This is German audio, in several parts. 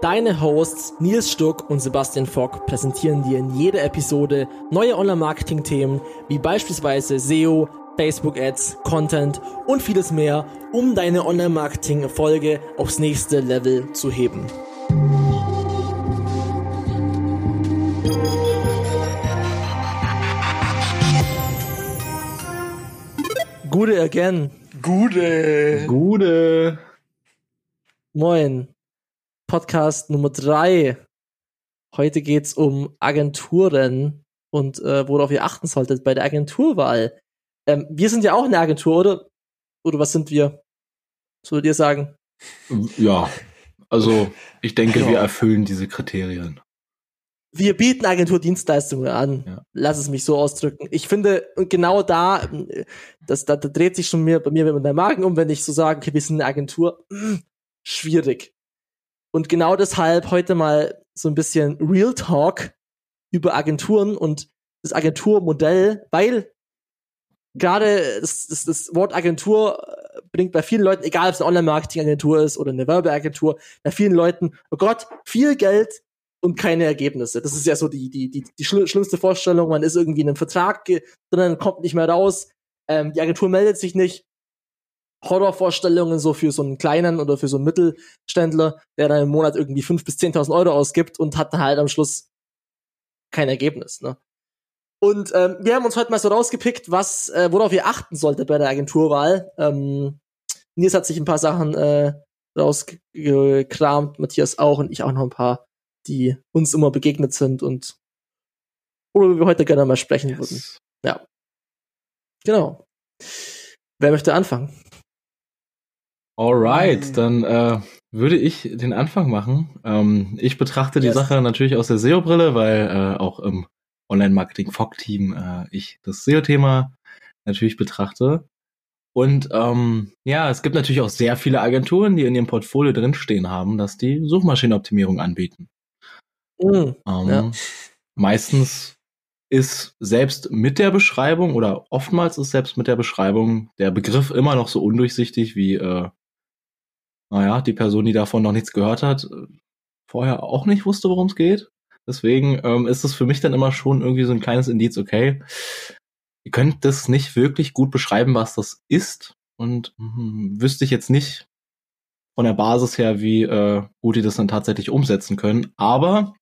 Deine Hosts Nils Stuck und Sebastian Fock präsentieren dir in jeder Episode neue Online-Marketing-Themen wie beispielsweise SEO, Facebook-Ads, Content und vieles mehr, um deine Online-Marketing-Erfolge aufs nächste Level zu heben. Gute again. Gute. Gute. Moin. Podcast Nummer drei. Heute geht's um Agenturen und äh, worauf ihr achten solltet bei der Agenturwahl. Ähm, wir sind ja auch eine Agentur, oder? Oder was sind wir? Was würdet ihr sagen? Ja, also ich denke, ja. wir erfüllen diese Kriterien. Wir bieten Agenturdienstleistungen an. Ja. Lass es mich so ausdrücken. Ich finde, und genau da, das, da, da dreht sich schon mir, bei mir mit der Magen um, wenn ich so sage, okay, wir sind eine Agentur. Schwierig. Und genau deshalb heute mal so ein bisschen Real Talk über Agenturen und das Agenturmodell, weil gerade das, das, das Wort Agentur äh, bringt bei vielen Leuten, egal ob es eine Online-Marketing-Agentur ist oder eine Werbeagentur, bei vielen Leuten, oh Gott, viel Geld und keine Ergebnisse. Das ist ja so die, die, die, die schlimmste Vorstellung. Man ist irgendwie in einem Vertrag drin, kommt nicht mehr raus. Ähm, die Agentur meldet sich nicht. Horrorvorstellungen so für so einen kleinen oder für so einen Mittelständler, der dann im Monat irgendwie fünf bis zehntausend Euro ausgibt und hat dann halt am Schluss kein Ergebnis. Ne? Und ähm, wir haben uns heute mal so rausgepickt, was, äh, worauf ihr achten solltet bei der Agenturwahl. Ähm, Nils hat sich ein paar Sachen äh, rausgekramt, Matthias auch und ich auch noch ein paar, die uns immer begegnet sind und worüber wir heute gerne mal sprechen yes. würden. Ja. Genau. Wer möchte anfangen? Alright, dann äh, würde ich den Anfang machen. Ähm, ich betrachte die yes. Sache natürlich aus der SEO-Brille, weil äh, auch im Online-Marketing-Fog-Team äh, ich das SEO-Thema natürlich betrachte. Und ähm, ja, es gibt natürlich auch sehr viele Agenturen, die in ihrem Portfolio drinstehen haben, dass die Suchmaschinenoptimierung anbieten. Mm, ähm, ja. Meistens ist selbst mit der Beschreibung oder oftmals ist selbst mit der Beschreibung der Begriff immer noch so undurchsichtig wie äh, naja, die Person, die davon noch nichts gehört hat, vorher auch nicht wusste, worum es geht. Deswegen ähm, ist es für mich dann immer schon irgendwie so ein kleines Indiz, okay, ihr könnt das nicht wirklich gut beschreiben, was das ist. Und hm, wüsste ich jetzt nicht von der Basis her, wie äh, gut die das dann tatsächlich umsetzen können. Aber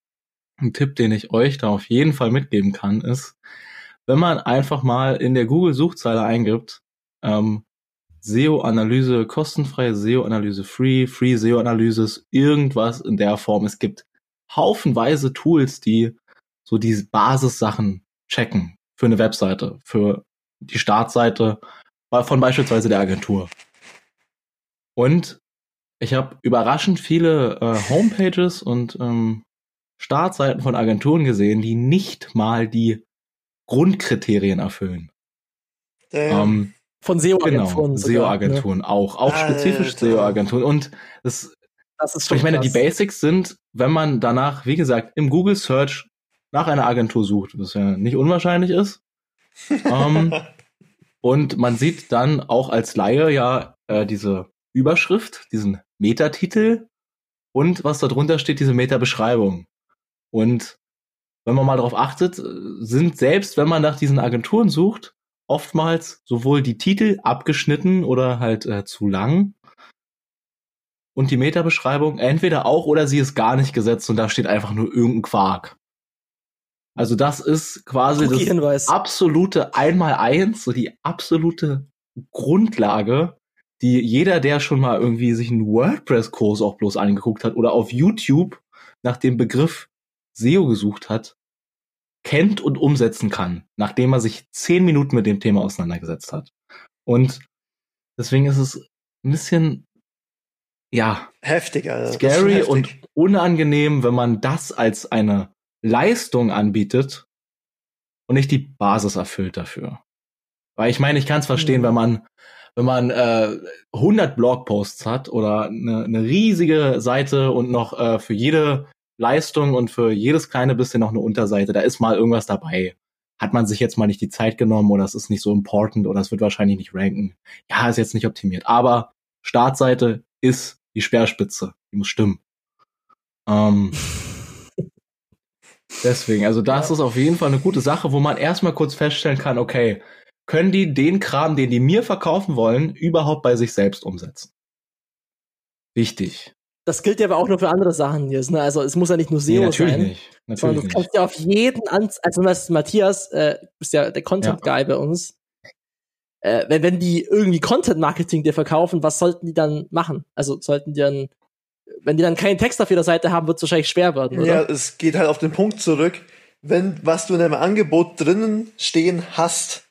ein Tipp, den ich euch da auf jeden Fall mitgeben kann, ist, wenn man einfach mal in der Google-Suchzeile eingibt, ähm, SEO-Analyse kostenfrei, SEO-Analyse free, free SEO-Analyse, irgendwas in der Form. Es gibt haufenweise Tools, die so diese Basissachen checken für eine Webseite, für die Startseite von beispielsweise der Agentur. Und ich habe überraschend viele äh, Homepages und ähm, Startseiten von Agenturen gesehen, die nicht mal die Grundkriterien erfüllen. Ähm, von SEO-Agenturen. Genau, SEO-Agenturen ne? auch. Auch Alter. spezifisch SEO-Agenturen. Und das, das ist schon Ich meine, krass. die Basics sind, wenn man danach, wie gesagt, im Google Search nach einer Agentur sucht, was ja nicht unwahrscheinlich ist. ähm, und man sieht dann auch als Laie ja äh, diese Überschrift, diesen Metatitel und was da drunter steht, diese Meta-Beschreibung. Und wenn man mal darauf achtet, sind selbst, wenn man nach diesen Agenturen sucht, oftmals sowohl die Titel abgeschnitten oder halt äh, zu lang und die Metabeschreibung entweder auch oder sie ist gar nicht gesetzt und da steht einfach nur irgendein Quark. Also das ist quasi das Hinweis. absolute Einmaleins, so die absolute Grundlage, die jeder, der schon mal irgendwie sich einen WordPress-Kurs auch bloß angeguckt hat oder auf YouTube nach dem Begriff SEO gesucht hat, kennt und umsetzen kann, nachdem er sich zehn Minuten mit dem Thema auseinandergesetzt hat. Und deswegen ist es ein bisschen, ja, heftig, also. scary heftig. und unangenehm, wenn man das als eine Leistung anbietet, und nicht die Basis erfüllt dafür. Weil ich meine, ich kann es verstehen, mhm. wenn man wenn man äh, 100 Blogposts hat oder eine, eine riesige Seite und noch äh, für jede Leistung und für jedes kleine bisschen noch eine Unterseite, da ist mal irgendwas dabei. Hat man sich jetzt mal nicht die Zeit genommen oder es ist nicht so important oder es wird wahrscheinlich nicht ranken. Ja, ist jetzt nicht optimiert. Aber Startseite ist die Speerspitze. Die muss stimmen. Ähm, deswegen, also das ja. ist auf jeden Fall eine gute Sache, wo man erstmal kurz feststellen kann, okay, können die den Kram, den die mir verkaufen wollen, überhaupt bei sich selbst umsetzen? Wichtig. Das gilt ja aber auch nur für andere Sachen jetzt. Ne? Also es muss ja nicht nur SEO nee, natürlich sein. Nicht. Natürlich du kannst ja auf jeden Anz also Matthias, äh, bist ja der Content Guy ja. bei uns. Äh, wenn, wenn die irgendwie Content Marketing dir verkaufen, was sollten die dann machen? Also sollten die dann, wenn die dann keinen Text auf ihrer Seite haben, wird es wahrscheinlich schwer werden, oder? Ja, es geht halt auf den Punkt zurück, wenn was du in deinem Angebot drinnen stehen hast,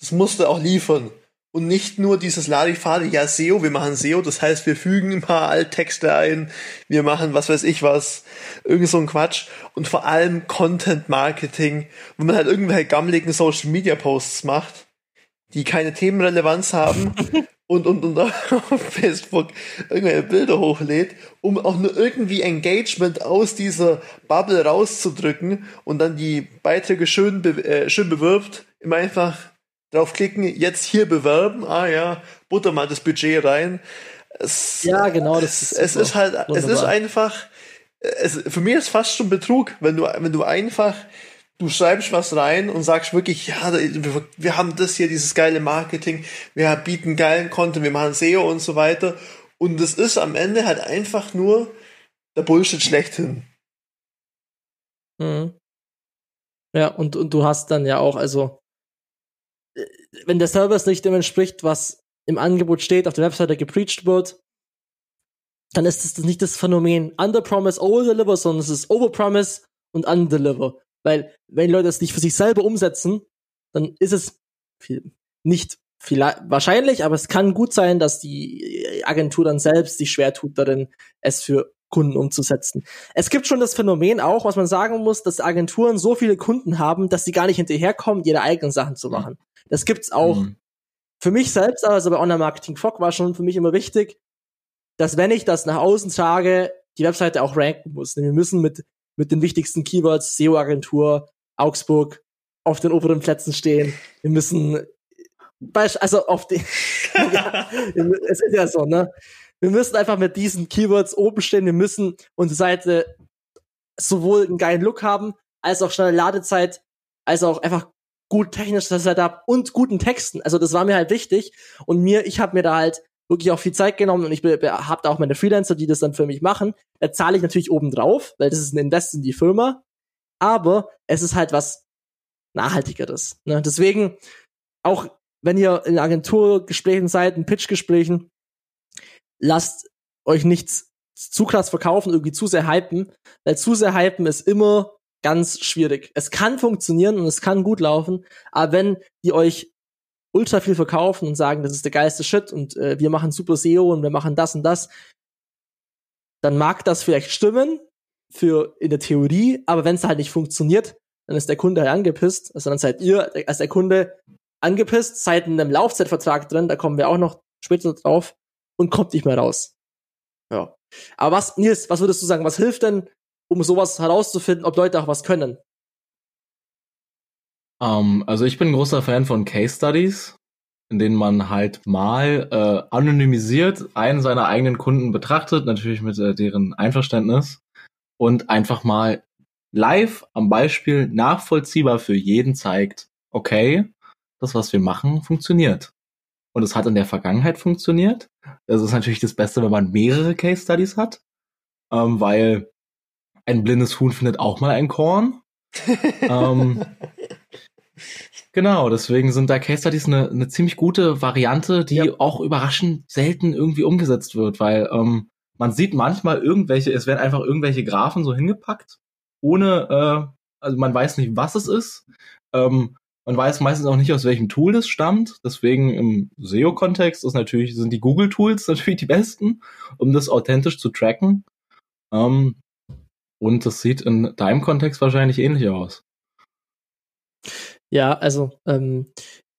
das musst du auch liefern. Und nicht nur dieses Larifade, ja, SEO, wir machen SEO, das heißt, wir fügen ein paar Alttexte ein, wir machen was weiß ich was, irgend so ein Quatsch. Und vor allem Content Marketing, wo man halt irgendwelche gammeligen Social Media Posts macht, die keine Themenrelevanz haben und, und, und auf Facebook irgendwelche Bilder hochlädt, um auch nur irgendwie Engagement aus dieser Bubble rauszudrücken und dann die Beiträge schön, be äh, schön bewirbt, immer einfach draufklicken, jetzt hier bewerben, ah ja, butter mal das Budget rein. Es, ja, genau, das ist es ist halt, wunderbar. es ist einfach, es, für mich ist fast schon Betrug, wenn du, wenn du einfach, du schreibst was rein und sagst wirklich, ja, wir, haben das hier, dieses geile Marketing, wir bieten geilen Content, wir machen SEO und so weiter. Und es ist am Ende halt einfach nur der Bullshit schlechthin. Mhm. Ja, und, und du hast dann ja auch, also wenn der Service nicht dem entspricht, was im Angebot steht, auf der Webseite gepreacht wird, dann ist das nicht das Phänomen Underpromise, Overdeliver, sondern es ist Overpromise und Undeliver. Weil, wenn Leute das nicht für sich selber umsetzen, dann ist es viel, nicht vielleicht, wahrscheinlich, aber es kann gut sein, dass die Agentur dann selbst sich schwer tut darin, es für Kunden umzusetzen. Es gibt schon das Phänomen auch, was man sagen muss, dass Agenturen so viele Kunden haben, dass sie gar nicht hinterherkommen, ihre eigenen Sachen zu machen. Das gibt's auch. Mhm. Für mich selbst, also bei Online-Marketing Fog war schon für mich immer wichtig, dass wenn ich das nach außen trage, die Webseite auch ranken muss. Wir müssen mit, mit den wichtigsten Keywords, SEO-Agentur, Augsburg, auf den oberen Plätzen stehen. Wir müssen, also auf den, ja, es ist ja so, ne? Wir müssen einfach mit diesen Keywords oben stehen. Wir müssen unsere Seite sowohl einen geilen Look haben, als auch schnelle Ladezeit, als auch einfach gut technisches Setup und guten Texten. Also das war mir halt wichtig. Und mir, ich habe mir da halt wirklich auch viel Zeit genommen und ich habe da auch meine Freelancer, die das dann für mich machen. Da zahle ich natürlich oben drauf, weil das ist ein Invest in die Firma. Aber es ist halt was nachhaltigeres. Ne? Deswegen, auch wenn ihr in Agenturgesprächen seid, in Pitchgesprächen, lasst euch nichts zu krass verkaufen, irgendwie zu sehr hypen, weil zu sehr hypen ist immer ganz schwierig. Es kann funktionieren und es kann gut laufen, aber wenn die euch ultra viel verkaufen und sagen, das ist der geilste Shit und äh, wir machen super SEO und wir machen das und das, dann mag das vielleicht stimmen für in der Theorie, aber wenn es halt nicht funktioniert, dann ist der Kunde halt angepisst. Also dann seid ihr als der Kunde angepisst, seid in einem Laufzeitvertrag drin, da kommen wir auch noch später drauf und kommt nicht mehr raus. Ja. Aber was, Nils, was würdest du sagen, was hilft denn um sowas herauszufinden, ob Leute auch was können? Um, ähm, also ich bin ein großer Fan von Case Studies, in denen man halt mal äh, anonymisiert einen seiner eigenen Kunden betrachtet, natürlich mit äh, deren Einverständnis und einfach mal live am Beispiel nachvollziehbar für jeden zeigt, okay, das, was wir machen, funktioniert. Und es hat in der Vergangenheit funktioniert. Das ist natürlich das Beste, wenn man mehrere Case Studies hat, ähm, weil ein blindes Huhn findet auch mal ein Korn. ähm, genau, deswegen sind da Case Studies eine, eine ziemlich gute Variante, die ja. auch überraschend selten irgendwie umgesetzt wird, weil ähm, man sieht manchmal irgendwelche, es werden einfach irgendwelche Graphen so hingepackt, ohne, äh, also man weiß nicht, was es ist. Ähm, man weiß meistens auch nicht, aus welchem Tool das stammt. Deswegen im SEO-Kontext ist natürlich, sind die Google-Tools natürlich die besten, um das authentisch zu tracken. Ähm, und das sieht in deinem Kontext wahrscheinlich ähnlich aus. Ja, also ähm,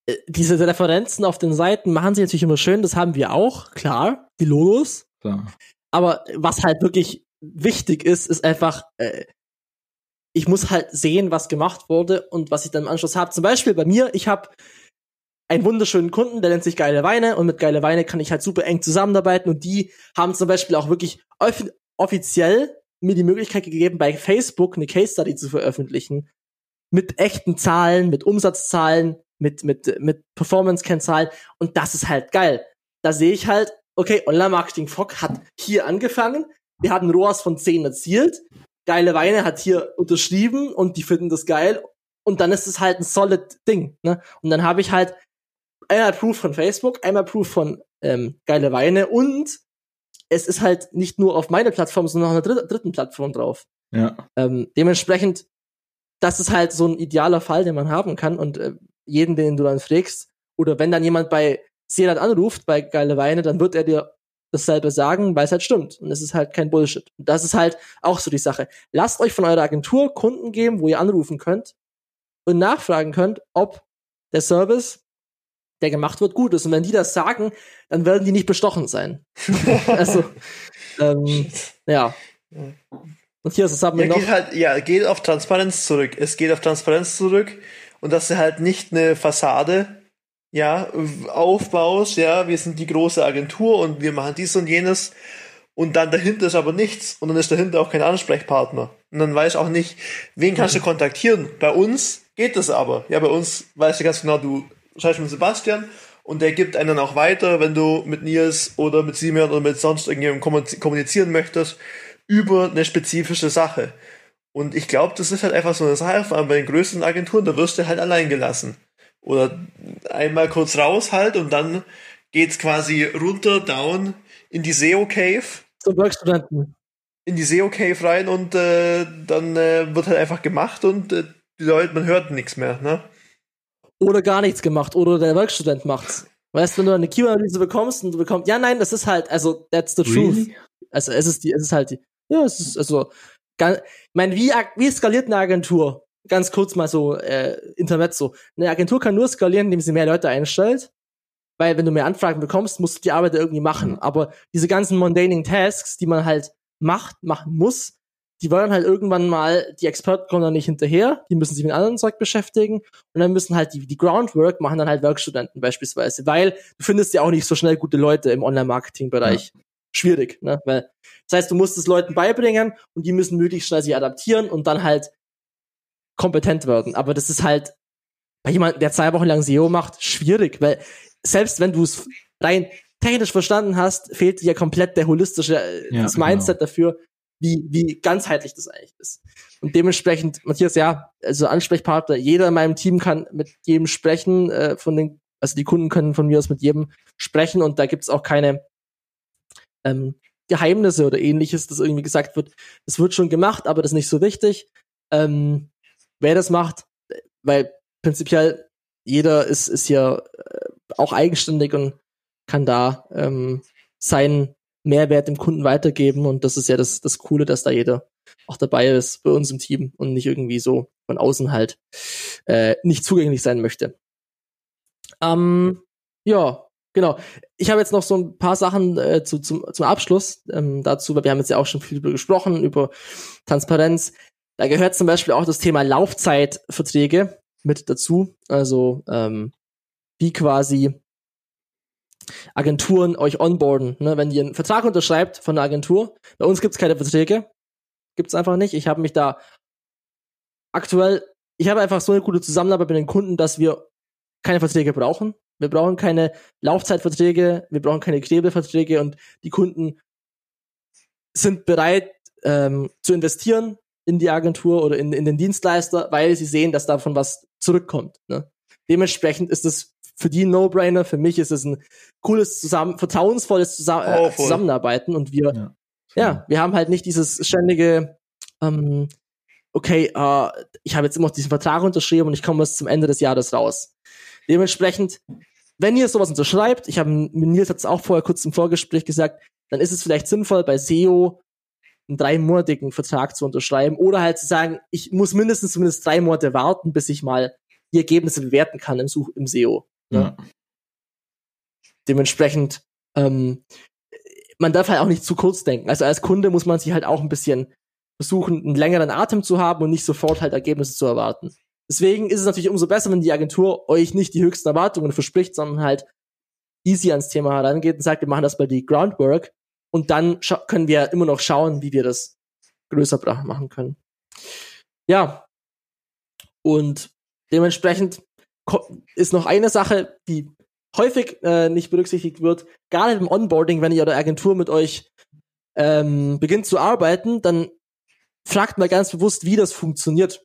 äh, diese Referenzen auf den Seiten machen sie natürlich immer schön, das haben wir auch, klar, die Logos. Klar. Aber was halt wirklich wichtig ist, ist einfach, äh, ich muss halt sehen, was gemacht wurde und was ich dann im Anschluss habe. Zum Beispiel bei mir, ich habe einen wunderschönen Kunden, der nennt sich Geile Weine und mit Geile Weine kann ich halt super eng zusammenarbeiten und die haben zum Beispiel auch wirklich off offiziell mir die Möglichkeit gegeben, bei Facebook eine Case Study zu veröffentlichen mit echten Zahlen, mit Umsatzzahlen, mit mit mit Performance-Kennzahlen und das ist halt geil. Da sehe ich halt, okay, Online-Marketing Fog hat hier angefangen, wir haben ROAS von 10 erzielt, Geile Weine hat hier unterschrieben und die finden das geil und dann ist es halt ein solid Ding. Ne? Und dann habe ich halt einmal Proof von Facebook, einmal Proof von ähm, Geile Weine und es ist halt nicht nur auf meiner Plattform, sondern auch auf einer dritten Plattform drauf. Ja. Ähm, dementsprechend, das ist halt so ein idealer Fall, den man haben kann und äh, jeden, den du dann fragst, oder wenn dann jemand bei Serat anruft, bei Geile Weine, dann wird er dir dasselbe sagen, weil es halt stimmt. Und es ist halt kein Bullshit. Und das ist halt auch so die Sache. Lasst euch von eurer Agentur Kunden geben, wo ihr anrufen könnt und nachfragen könnt, ob der Service der gemacht wird, gut ist. Und wenn die das sagen, dann werden die nicht bestochen sein. also, ähm, ja. Und hier ist es haben wir ja, noch. Geht halt, ja, geht auf Transparenz zurück. Es geht auf Transparenz zurück und dass du halt nicht eine Fassade, ja, aufbaust, ja, wir sind die große Agentur und wir machen dies und jenes und dann dahinter ist aber nichts und dann ist dahinter auch kein Ansprechpartner. Und dann weiß auch nicht, wen kannst du kontaktieren. Bei uns geht das aber. Ja, bei uns weißt du ganz genau, du schreibst mit Sebastian und der gibt einen auch weiter, wenn du mit Nils oder mit Simeon oder mit sonst irgendjemandem kommunizieren möchtest über eine spezifische Sache. Und ich glaube, das ist halt einfach so eine Sache, vor allem bei den größten Agenturen, da wirst du halt allein gelassen. Oder einmal kurz raus halt und dann geht's quasi runter, down in die SEO Cave. Zum Werkstudenten. In die SEO Cave rein und äh, dann äh, wird halt einfach gemacht und äh, die Leute, man hört nichts mehr, ne? Oder gar nichts gemacht oder der Werkstudent macht's. Weißt du, wenn du eine Keyword-Analyse bekommst und du bekommst, ja, nein, das ist halt, also, that's the really? truth. Also, es ist die, es ist halt die, ja, es ist, also, ganz, ich meine, wie, wie skaliert eine Agentur? Ganz kurz mal so, äh, Intermezzo. Eine Agentur kann nur skalieren, indem sie mehr Leute einstellt. Weil, wenn du mehr Anfragen bekommst, musst du die Arbeit irgendwie machen. Mhm. Aber diese ganzen mundaning Tasks, die man halt macht, machen muss, die wollen halt irgendwann mal, die Experten kommen dann nicht hinterher, die müssen sich mit anderen Zeug beschäftigen und dann müssen halt die, die Groundwork machen dann halt Werkstudenten beispielsweise, weil du findest ja auch nicht so schnell gute Leute im Online-Marketing-Bereich. Ja. Schwierig, ne? Weil, das heißt, du musst es Leuten beibringen und die müssen möglichst schnell sich adaptieren und dann halt kompetent werden. Aber das ist halt bei jemandem, der zwei Wochen lang SEO macht, schwierig, weil selbst wenn du es rein technisch verstanden hast, fehlt dir komplett der holistische äh, ja, das. Mindset genau. dafür, wie, wie ganzheitlich das eigentlich ist. Und dementsprechend, Matthias, ja, also Ansprechpartner, jeder in meinem Team kann mit jedem sprechen, äh, von den, also die Kunden können von mir aus mit jedem sprechen und da gibt's auch keine ähm, Geheimnisse oder ähnliches, das irgendwie gesagt wird. Es wird schon gemacht, aber das ist nicht so wichtig. Ähm, wer das macht, weil prinzipiell jeder ist, ist ja äh, auch eigenständig und kann da ähm, sein Mehrwert dem Kunden weitergeben. Und das ist ja das, das Coole, dass da jeder auch dabei ist bei uns im Team und nicht irgendwie so von außen halt äh, nicht zugänglich sein möchte. Ähm, ja, genau. Ich habe jetzt noch so ein paar Sachen äh, zu, zum, zum Abschluss ähm, dazu, weil wir haben jetzt ja auch schon viel darüber gesprochen, über Transparenz. Da gehört zum Beispiel auch das Thema Laufzeitverträge mit dazu. Also ähm, wie quasi Agenturen euch onboarden. Ne? Wenn ihr einen Vertrag unterschreibt von einer Agentur, bei uns gibt's keine Verträge. Gibt's einfach nicht. Ich habe mich da aktuell, ich habe einfach so eine gute Zusammenarbeit mit den Kunden, dass wir keine Verträge brauchen. Wir brauchen keine Laufzeitverträge, wir brauchen keine Knebelverträge und die Kunden sind bereit ähm, zu investieren in die Agentur oder in, in den Dienstleister, weil sie sehen, dass davon was zurückkommt. Ne? Dementsprechend ist es für die No-Brainer. Für mich ist es ein cooles, zusammen, vertrauensvolles Zusa äh, Zusammenarbeiten und wir, ja. ja. wir haben halt nicht dieses ständige, ähm, okay, äh, ich habe jetzt immer noch diesen Vertrag unterschrieben und ich komme bis zum Ende des Jahres raus. Dementsprechend, wenn ihr sowas unterschreibt, ich habe Nils hat es auch vorher kurz im Vorgespräch gesagt, dann ist es vielleicht sinnvoll bei SEO einen dreimonatigen Vertrag zu unterschreiben oder halt zu sagen, ich muss mindestens zumindest drei Monate warten, bis ich mal die Ergebnisse bewerten kann im, Such im SEO. Ne? Ja. Dementsprechend, ähm, man darf halt auch nicht zu kurz denken. Also als Kunde muss man sich halt auch ein bisschen versuchen, einen längeren Atem zu haben und nicht sofort halt Ergebnisse zu erwarten. Deswegen ist es natürlich umso besser, wenn die Agentur euch nicht die höchsten Erwartungen verspricht, sondern halt easy ans Thema herangeht und sagt, wir machen das bei die Groundwork und dann können wir immer noch schauen, wie wir das größer machen können. Ja. Und dementsprechend ist noch eine Sache, die häufig äh, nicht berücksichtigt wird, gerade im Onboarding, wenn ihr oder Agentur mit euch ähm, beginnt zu arbeiten, dann fragt mal ganz bewusst, wie das funktioniert.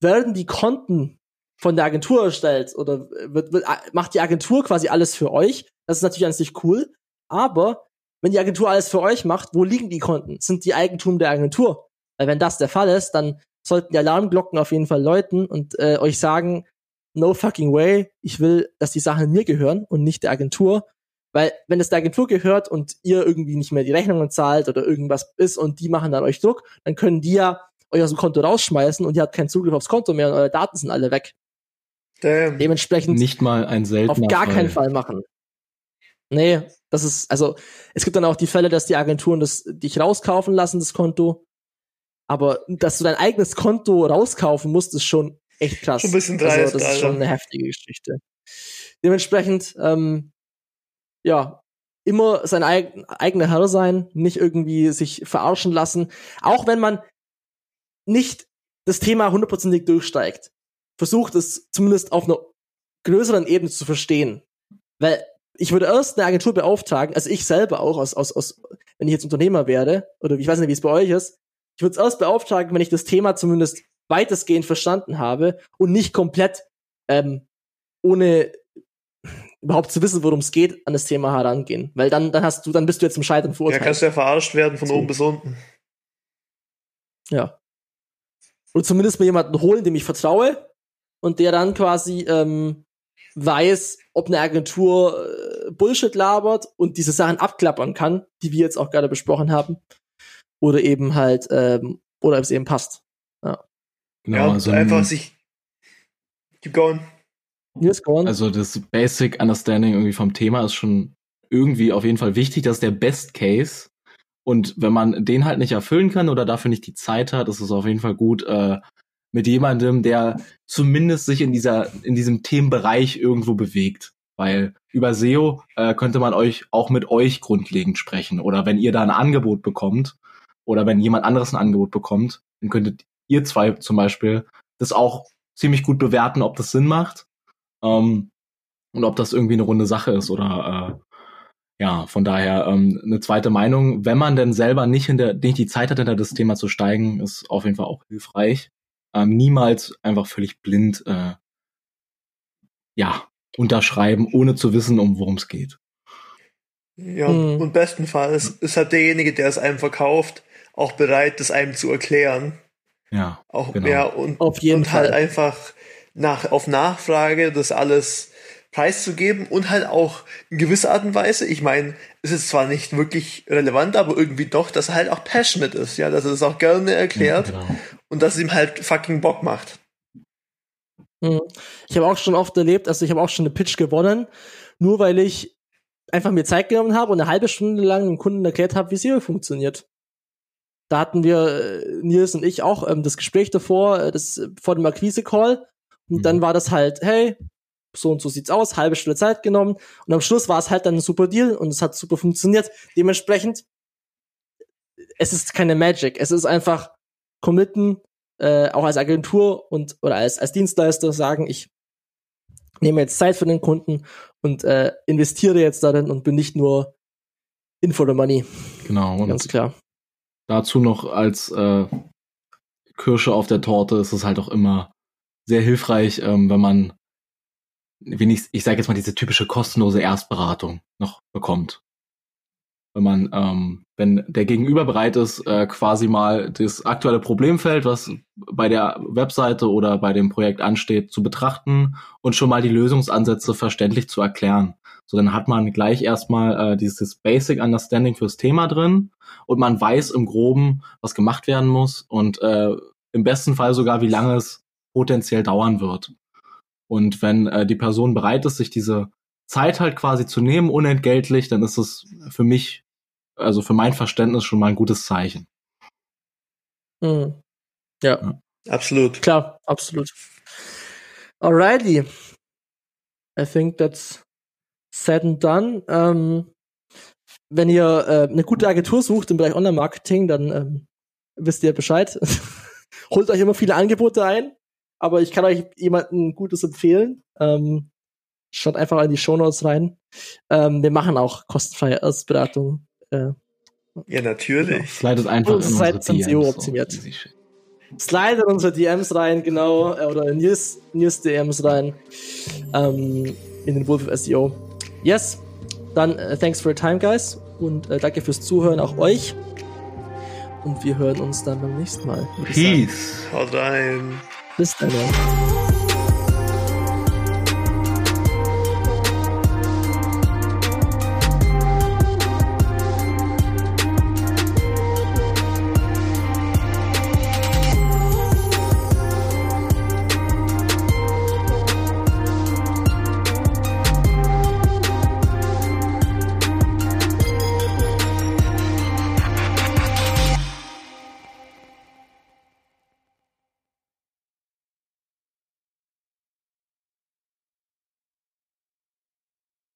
Werden die Konten von der Agentur erstellt oder wird, wird, macht die Agentur quasi alles für euch? Das ist natürlich an sich cool. Aber wenn die Agentur alles für euch macht, wo liegen die Konten? Sind die Eigentum der Agentur? Weil wenn das der Fall ist, dann sollten die Alarmglocken auf jeden Fall läuten und äh, euch sagen, no fucking way, ich will, dass die Sachen mir gehören und nicht der Agentur. Weil wenn es der Agentur gehört und ihr irgendwie nicht mehr die Rechnungen zahlt oder irgendwas ist und die machen dann euch Druck, dann können die ja euch aus dem Konto rausschmeißen und ihr habt keinen Zugriff aufs Konto mehr und eure Daten sind alle weg. Damn. Dementsprechend nicht mal ein seltener auf gar Fall. keinen Fall machen. Nee, das ist, also, es gibt dann auch die Fälle, dass die Agenturen das dich rauskaufen lassen, das Konto. Aber dass du dein eigenes Konto rauskaufen musst, ist schon echt krass. Schon ein bisschen dreist, also, das ist schon eine heftige Geschichte. Dementsprechend, ähm, ja, immer sein eig eigener Herr sein, nicht irgendwie sich verarschen lassen. Auch wenn man nicht das Thema hundertprozentig durchsteigt. Versucht es zumindest auf einer größeren Ebene zu verstehen. Weil ich würde erst eine Agentur beauftragen, also ich selber auch, aus, aus, aus, wenn ich jetzt Unternehmer werde, oder ich weiß nicht, wie es bei euch ist, ich würde es erst beauftragen, wenn ich das Thema zumindest weitestgehend verstanden habe und nicht komplett ähm, ohne überhaupt zu wissen, worum es geht, an das Thema herangehen. Weil dann, dann hast du, dann bist du jetzt im Scheitern verurteilt. Ja, kannst du ja verarscht werden von so. oben bis unten. Ja. Oder zumindest mir jemanden holen, dem ich vertraue und der dann quasi ähm, weiß, ob eine Agentur äh, Bullshit labert und diese Sachen abklappern kann, die wir jetzt auch gerade besprochen haben. Oder eben halt, ähm, oder ob es eben passt. Ja. Genau, ja, also einfach sich. Keep going. Yes, go on. Also das Basic Understanding irgendwie vom Thema ist schon irgendwie auf jeden Fall wichtig. Das ist der Best Case. Und wenn man den halt nicht erfüllen kann oder dafür nicht die Zeit hat, ist es auf jeden Fall gut, äh, mit jemandem, der zumindest sich in dieser, in diesem Themenbereich irgendwo bewegt. Weil über SEO äh, könnte man euch auch mit euch grundlegend sprechen. Oder wenn ihr da ein Angebot bekommt oder wenn jemand anderes ein Angebot bekommt, dann könntet ihr zwei zum Beispiel das auch ziemlich gut bewerten, ob das Sinn macht ähm, und ob das irgendwie eine runde Sache ist oder äh, ja, von daher ähm, eine zweite Meinung. Wenn man denn selber nicht, hinter, nicht die Zeit hat, hinter das Thema zu steigen, ist auf jeden Fall auch hilfreich ähm, niemals einfach völlig blind äh, ja unterschreiben, ohne zu wissen, um worum es geht. Ja, mhm. und bestenfalls ist halt derjenige, der es einem verkauft, auch bereit, das einem zu erklären. Ja, auch genau. ja und, auf jeden und halt Fall. halt einfach nach auf Nachfrage das alles preiszugeben und halt auch in gewisser Art und Weise, ich meine, es ist zwar nicht wirklich relevant, aber irgendwie doch, dass er halt auch passionate ist, ja, dass er es auch gerne erklärt ja, genau. und dass es ihm halt fucking Bock macht. Mhm. Ich habe auch schon oft erlebt, also ich habe auch schon eine Pitch gewonnen, nur weil ich einfach mir Zeit genommen habe und eine halbe Stunde lang dem Kunden erklärt habe, wie SEO funktioniert. Da hatten wir, äh, Nils und ich, auch ähm, das Gespräch davor, äh, das vor dem Akquise-Call. Und mhm. dann war das halt, hey, so und so sieht's aus, halbe Stunde Zeit genommen und am Schluss war es halt dann ein super Deal und es hat super funktioniert. Dementsprechend, es ist keine Magic, es ist einfach committen, äh, auch als Agentur und oder als, als Dienstleister sagen, ich nehme jetzt Zeit für den Kunden und äh, investiere jetzt darin und bin nicht nur in for the money. Genau, ganz klar. Dazu noch als äh, Kirsche auf der Torte ist es halt auch immer sehr hilfreich, ähm, wenn man wenig, ich sage jetzt mal, diese typische kostenlose Erstberatung noch bekommt. Wenn man, ähm, wenn der Gegenüber bereit ist, äh, quasi mal das aktuelle Problemfeld, was bei der Webseite oder bei dem Projekt ansteht, zu betrachten und schon mal die Lösungsansätze verständlich zu erklären. So, dann hat man gleich erstmal äh, dieses Basic Understanding fürs Thema drin und man weiß im Groben, was gemacht werden muss und äh, im besten Fall sogar, wie lange es potenziell dauern wird. Und wenn äh, die Person bereit ist, sich diese Zeit halt quasi zu nehmen, unentgeltlich, dann ist es für mich, also für mein Verständnis schon mal ein gutes Zeichen. Mhm. Ja. ja. Absolut. Klar, absolut. Alrighty. I think that's said and done. Ähm, wenn ihr äh, eine gute Agentur sucht im Bereich Online-Marketing, dann ähm, wisst ihr Bescheid. Holt euch immer viele Angebote ein, aber ich kann euch jemanden Gutes empfehlen. Ähm, schaut einfach in die Shownotes rein. Ähm, wir machen auch kostenfreie Erstberatung. Äh, ja, natürlich. Slidet einfach in unsere DMs. optimiert. Slidet unsere DMs rein, genau, äh, oder News, News DMs rein. Ähm, in den Wolf of SEO. Yes, dann uh, thanks for your time, guys. Und uh, danke fürs Zuhören, auch euch. Und wir hören uns dann beim nächsten Mal. Peace. Haut rein. Bis dann.